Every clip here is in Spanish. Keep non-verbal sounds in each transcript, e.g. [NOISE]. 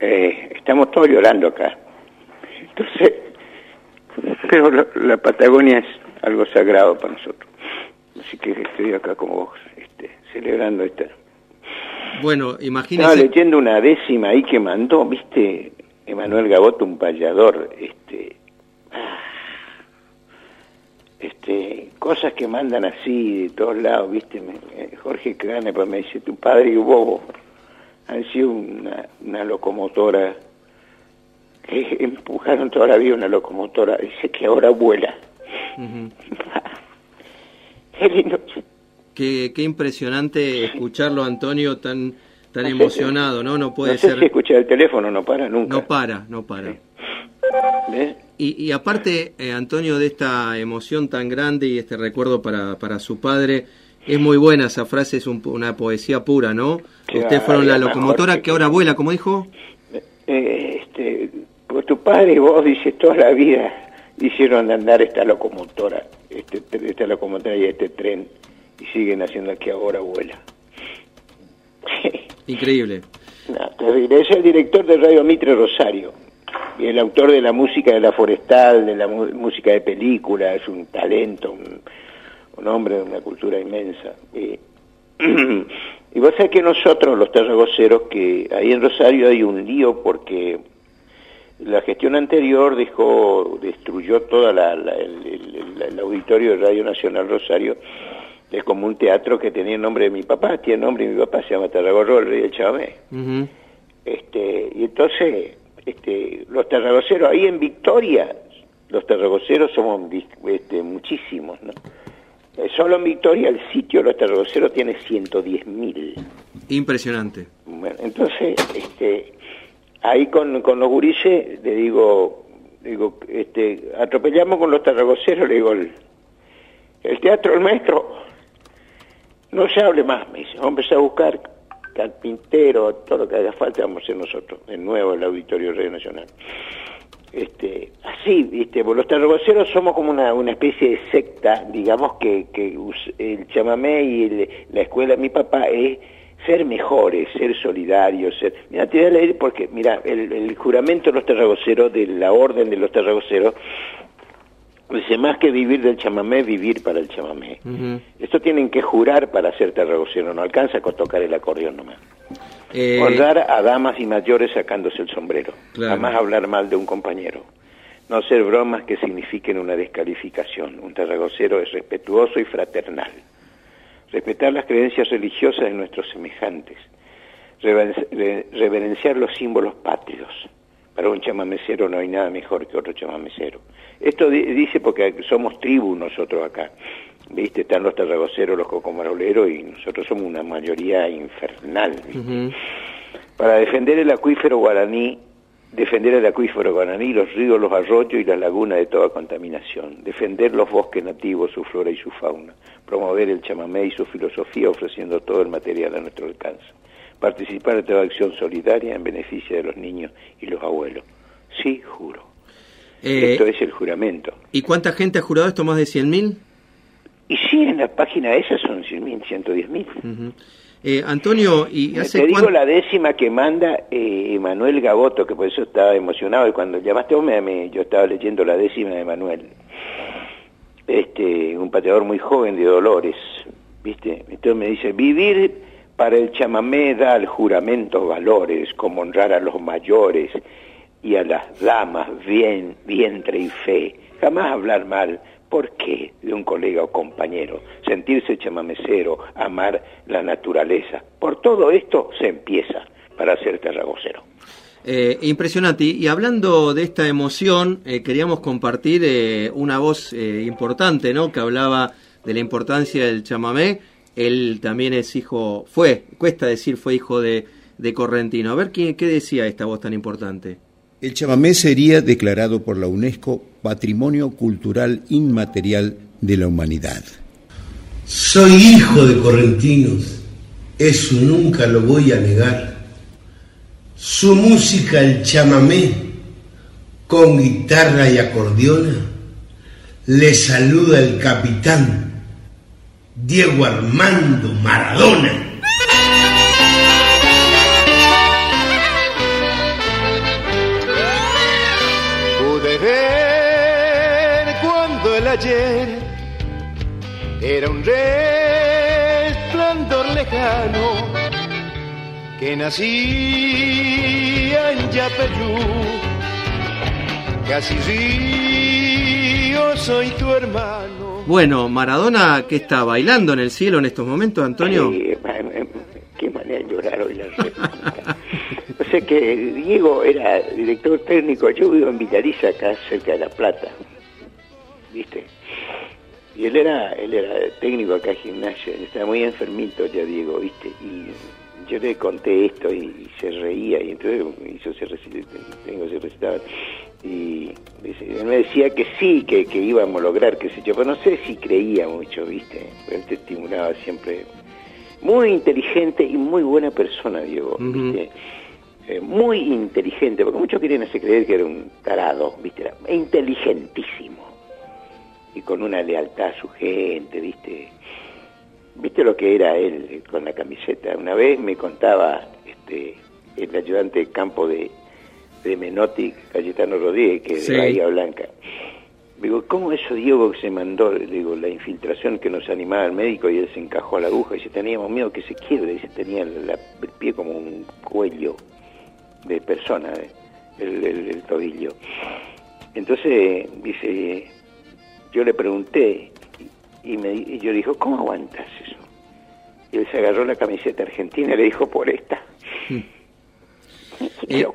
eh, estamos todos llorando acá. Entonces, pero la, Patagonia es algo sagrado para nosotros. Así que estoy acá como vos, este, celebrando esta. Bueno, imagínese. Estaba leyendo una décima ahí que mandó, viste, Emanuel Gaboto, un payador, este. Este, cosas que mandan así de todos lados, viste, eh, Jorge Crane pues me dice, tu padre y vos han sido una, una locomotora que [LAUGHS] empujaron toda la vida una locomotora, dice que ahora vuela. [LAUGHS] qué lindo. Qué, qué, impresionante escucharlo, Antonio, tan tan emocionado, ¿no? No puede ser. Si escucha el teléfono, no para nunca. No para, no para. Y, y, aparte, eh, Antonio, de esta emoción tan grande y este recuerdo para, para su padre, es muy buena esa frase, es una poesía pura, ¿no? Ustedes fueron la locomotora que, ahora vuela, como dijo. Eh, este, pues tu padre y vos, dice, toda la vida hicieron andar esta locomotora, este, esta locomotora y este tren, y siguen haciendo que ahora vuela. [LAUGHS] Increíble. No, Es el director de Radio Mitre Rosario, y el autor de la música de la forestal, de la música de película, es un talento, un, hombre de una cultura inmensa. Y, [CLEARS THROAT] y vos sabés que nosotros, los terragoceros, que ahí en Rosario hay un lío porque la gestión anterior dejó, destruyó toda la, el, auditorio de Radio Nacional Rosario. Es como un teatro que tenía el nombre de mi papá, tiene el nombre de mi papá, se llama Tarragorro, el rey del Chamamé. este, y entonces, este, los terragoceros, ahí en Victoria, los terragoceros somos este, muchísimos, ¿no? Eh, solo en Victoria el sitio de los terragoceros tiene 110.000. Impresionante. Bueno, entonces, este, ahí con, con los gurises le digo, digo, este, atropellamos con los tarragoceros, le digo, el, teatro del maestro, no se hable más, me dice, vamos a empezar a buscar carpintero, todo lo que haga falta, vamos a hacer nosotros, de nuevo el Auditorio Radio Nacional. Este, así, ¿viste? los tarragoceros somos como una, una especie de secta, digamos que, que el chamamé y la escuela mi papá es ser mejores, ser solidarios, ser... Mira, te voy a leer porque, mira, el, juramento de los terragoceros, de la orden de los terragoceros, dice, más que vivir del chamamé, vivir para el chamamé. Esto tienen que jurar para ser terragocero, no alcanza con tocar el acordeón nomás. Eh... Honrar a damas y mayores sacándose el sombrero. Jamás hablar mal de un compañero. No hacer bromas que signifiquen una descalificación. Un terragocero es respetuoso y fraternal respetar las creencias religiosas de nuestros semejantes, reverenciar los símbolos patrios. Para un chamamecero no hay nada mejor que otro chamamecero. Esto dice porque somos tribu nosotros acá. ¿Viste? Están los tarragoceros, los cocomaroleros y nosotros somos una mayoría infernal. Para defender el acuífero guaraní defender el acuífero guaraní, los ríos, los arroyos y las lagunas de toda contaminación, defender los bosques nativos, su flora y su fauna, promover el chamamé y su filosofía ofreciendo todo el material a nuestro alcance, participar en toda acción solidaria en beneficio de los niños y los abuelos. Sí, juro. Eh, esto es el juramento. ¿Y cuánta gente ha jurado esto? ¿Más de 100.000? Sí, en la página esa son 100.000, 110.000. Eh, Antonio, y hace Te digo la décima que manda eh, Manuel Gaboto, que por eso estaba emocionado, y cuando llamaste vos, me, yo estaba leyendo la décima de Manuel. Este, un pateador muy joven de Dolores, ¿viste? Entonces me dice, vivir para el chamamé da al juramento valores, como honrar a los mayores y a las damas, bien, vientre y fe, jamás hablar mal, ¿Por qué de un colega o compañero? Sentirse chamamecero, amar la naturaleza. Por todo esto se empieza para ser terragocero. Eh, impresionante. Y hablando de esta emoción, eh, queríamos compartir eh, una voz importante, ¿no? Que hablaba de la importancia del chamamé. Él también es hijo, fue, cuesta decir, fue hijo de, de Correntino. A ver, ¿qué, ¿qué decía esta voz tan importante? El chamamé sería declarado por la UNESCO Patrimonio Cultural Inmaterial de la Humanidad. Soy hijo de correntinos, eso nunca lo voy a negar. Su música, el chamamé, con guitarra y acordeona, le saluda el capitán Diego Armando Maradona. Ayer era un resplandor lejano que nacía en Yapeyú. Casi río, soy tu hermano. Bueno, Maradona, ¿qué está bailando en el cielo en estos momentos, Antonio? Sí, qué manera de llorar hoy la O sea que Diego era director técnico, yo vivo en Villariza, acá cerca de La Plata, ¿viste? Y él era, él era técnico acá en gimnasia, estaba muy enfermito ya Diego, ¿viste? Y yo le conté esto y, se reía y entonces hizo ese tengo ese recital y él me decía que sí, que, que íbamos a lograr, qué sé yo, pero no sé si creía mucho, ¿viste? Él te estimulaba siempre. Muy inteligente y muy buena persona, Diego, ¿viste? Eh, muy inteligente, porque muchos quieren hacer creer que era un tarado, ¿viste? Era inteligentísimo y con una lealtad a su gente, ¿viste? ¿Viste lo que era él con la camiseta? Una vez me contaba este, el ayudante de campo de, de Menotti, Cayetano Rodríguez, que es de Bahía Blanca. Digo, ¿cómo eso Diego que se mandó, digo, la infiltración que nos animaba el médico y él se encajó a la aguja y dice, teníamos miedo que se quiebre, dice, tenía el pie como un cuello de persona, eh, el, el tobillo. Entonces, dice, yo le pregunté, y, me, y yo le dijo, ¿cómo aguantas eso? Y él se agarró la camiseta argentina y le dijo, por esta. [LAUGHS] Eh,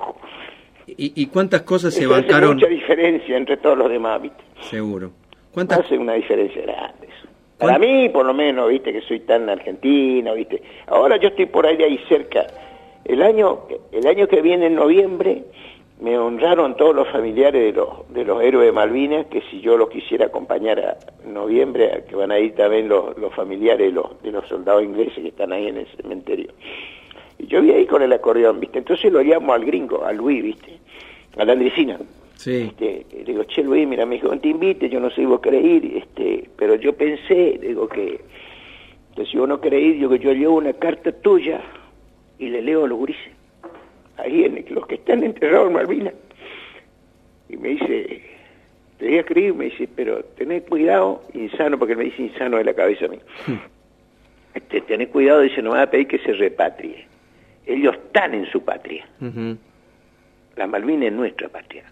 ¿Y, cuántas cosas se bancaron? Hace mucha diferencia entre todos los demás, ¿viste? Seguro. ¿Cuántas... Hace una diferencia grande eso. Para mí, por lo menos, ¿viste? Que soy tan argentino, ¿viste? Ahora yo estoy por ahí de ahí cerca. El año, el año que viene, en noviembre, me honraron todos los familiares de los, de los héroes de Malvinas, que si yo los quisiera acompañar a noviembre, que van a ir también los, los familiares de los, de los soldados ingleses que están ahí en el cementerio. Y yo vi ahí con el acordeón, ¿viste? Entonces lo llamo al gringo, a Luis, ¿viste? A la Andresina. Sí. Este, le digo, che Luis, mira, me dijo, te invite, yo no sé si vos querés ir, este, pero yo pensé, digo que, que si vos no querés ir, yo que yo llevo una carta tuya y le leo a los gurises ahí en los que están enterrados en Malvinas. Y me dice, te voy a escribir, me dice, pero tenés cuidado, insano, porque me dice insano de la cabeza a mí. Hmm. Este, tenés cuidado, dice, no va a pedir que se repatrie. Ellos están en su patria. La Malvinas es nuestra patria.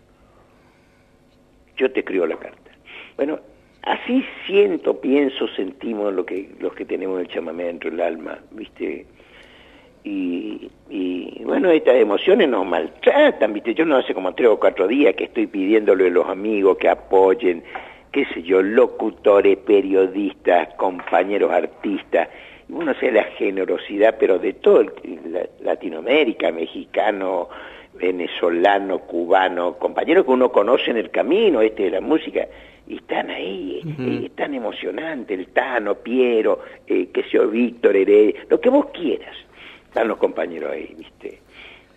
Yo te escribo la carta. Bueno, así siento, pienso, sentimos lo que, los que tenemos el chamamé dentro del alma, ¿viste? Y, y, bueno, estas emociones nos maltratan, ¿viste? Yo no hace como tres o cuatro días que estoy pidiéndole a los amigos que apoyen, qué sé yo, locutores, periodistas, compañeros artistas, y uno sé la generosidad, pero de todo Latinoamérica, mexicano, venezolano, cubano, compañeros que uno conoce en el camino este de la música, y están ahí, uh tan emocionante, el Tano, Piero, eh, qué sé yo, Víctor, Heredia, lo que vos quieras están los compañeros ahí, ¿viste?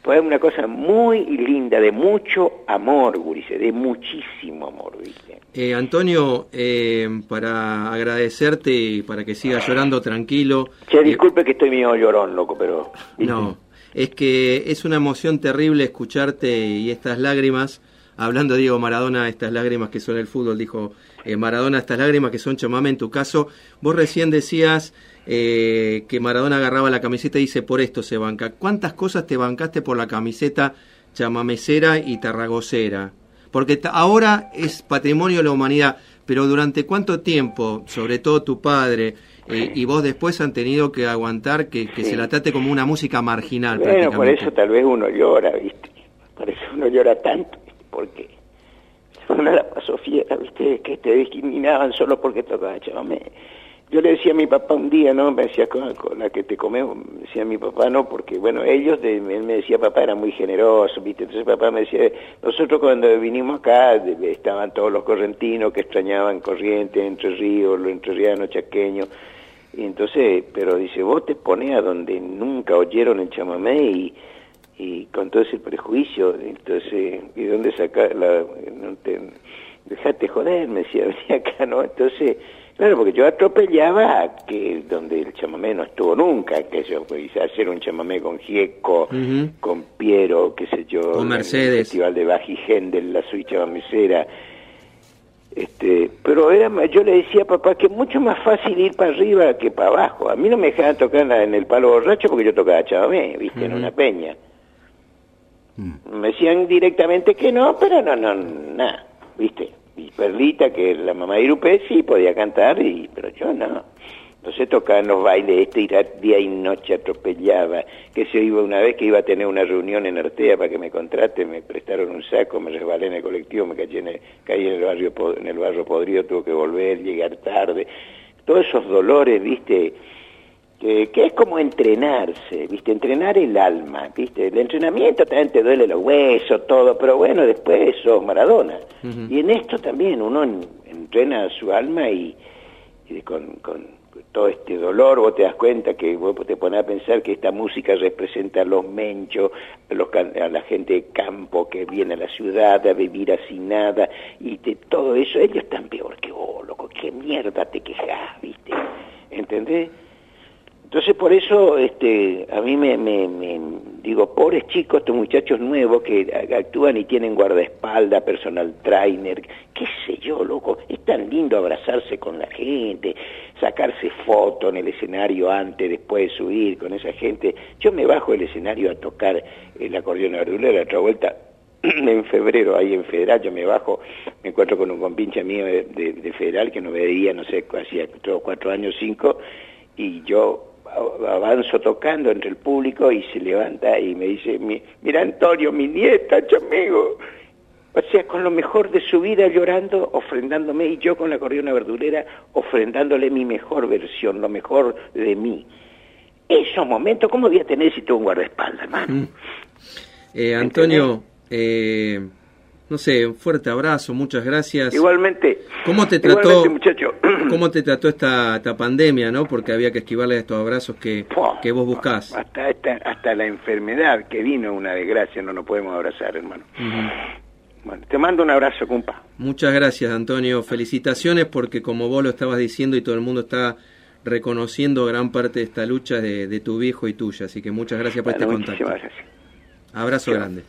Pues es una cosa muy linda, de mucho amor, Gurice, de muchísimo amor, ¿viste? Eh, Antonio, eh, para agradecerte y para que sigas llorando tranquilo. Che, eh, disculpe que estoy medio llorón, loco, pero... No, es que es una emoción terrible escucharte y estas lágrimas, hablando de Diego Maradona, estas lágrimas que son el fútbol, dijo Maradona, estas lágrimas que son chamame en tu caso, vos recién decías eh, que Maradona agarraba la camiseta y dice por esto se banca. ¿Cuántas cosas te bancaste por la camiseta chamamecera y tarragocera? Porque ahora es patrimonio de la humanidad, pero durante cuánto tiempo, sobre todo tu padre eh, y vos después han tenido que aguantar que, se la trate como una música marginal. Bueno, por eso tal vez uno llora, ¿viste? Por eso uno llora tanto, porque uno la pasó fiera, ¿viste? Que te discriminaban solo porque tocaba chamamé yo le decía a mi papá un día, ¿no? Me decía, con, la que te comemos, me decía mi papá, no, porque, bueno, ellos, de, él me decía, papá era muy generoso, ¿viste? Entonces papá me decía, nosotros cuando vinimos acá, estaban todos los correntinos que extrañaban Corrientes, Entre Ríos, los entrerrianos, chaqueños, y entonces, pero dice, vos te pones a donde nunca oyeron el chamamé y, con todo ese prejuicio, entonces, ¿y dónde sacar la, dejate joder, me decía, [LAUGHS] venía acá, ¿no? Entonces, Claro, porque yo atropellaba que donde el chamamé no estuvo nunca, que yo quise hacer un chamamé con Gieco, con Piero, qué sé yo, con Mercedes. el Festival de Bajigén de la Suicha Chamamecera. Este, pero era, ma- yo le decía a papá que es mucho más fácil ir para arriba que para abajo. A mí no me dejaban tocar en, la- en el palo borracho porque yo tocaba chamamé, viste, en una peña. Me decían directamente que no, pero no, no, nada, viste. Y Perlita, que es la mamá de Irupé, sí podía cantar, y, pero yo no. Entonces tocaba en los bailes, este día y noche atropellaba, que se iba una vez que iba a tener una reunión en Artea para que me contrate, me prestaron un saco, me resbalé en el colectivo, me caí en el, caí en el barrio en el barrio podrido, tuve que volver, llegar tarde, todos esos dolores, viste, que, que es como entrenarse, ¿viste? Entrenar el alma, ¿viste? El entrenamiento también te duele los huesos, todo, pero bueno, después sos Maradona. Y en esto también uno en- entrena su alma y, y con, con todo este dolor vos te das cuenta que vos te pones a pensar que esta música representa a los menchos, a, los a la gente de campo que viene a la ciudad a vivir así nada, y de todo eso, ellos están peor que vos, loco, qué mierda te quejas, ¿viste? ¿Entendés? Entonces por eso este a mí me, me, me- digo, pobres chicos, estos muchachos nuevos que actúan y tienen guardaespaldas, personal trainer, qué sé yo, loco, es tan lindo abrazarse con la gente, sacarse fotos en el escenario antes, después de subir con esa gente. Yo me bajo del escenario a tocar el acordeón verdulera, otra vuelta [CLEARS THROAT] en febrero ahí en Federal, yo me bajo, me encuentro con un compinche mío de, de- de Federal que no veía, no sé, hacía cuatro años, cinco, y yo avanzo tocando entre el público y se levanta y me dice, "Mi- mira Antonio, mi nieta, chamigo. O sea, con lo mejor de su vida llorando, ofrendándome, y yo con la corriona verdulera ofrendándole mi mejor versión, lo mejor de mí. Esos momentos, ¿cómo voy a tener si tengo un guardaespaldas, hermano? Eh, Antonio, eh, no sé, un fuerte abrazo, muchas gracias. Igualmente. ¿Cómo te trató, muchacho. [CLEARS THROAT] ¿Cómo te trató esta, esta pandemia, no? Porque había que esquivarle estos abrazos que, que vos buscás. Hasta, esta- hasta la enfermedad que vino, una desgracia, no nos podemos abrazar, hermano. Bueno, te mando un abrazo, compa. Muchas gracias, Antonio. Felicitaciones porque como vos lo estabas diciendo y todo el mundo está reconociendo gran parte de esta lucha de, de tu viejo y tuya. Así que muchas gracias por Bueno, este contacto. gracias. Abrazo grande.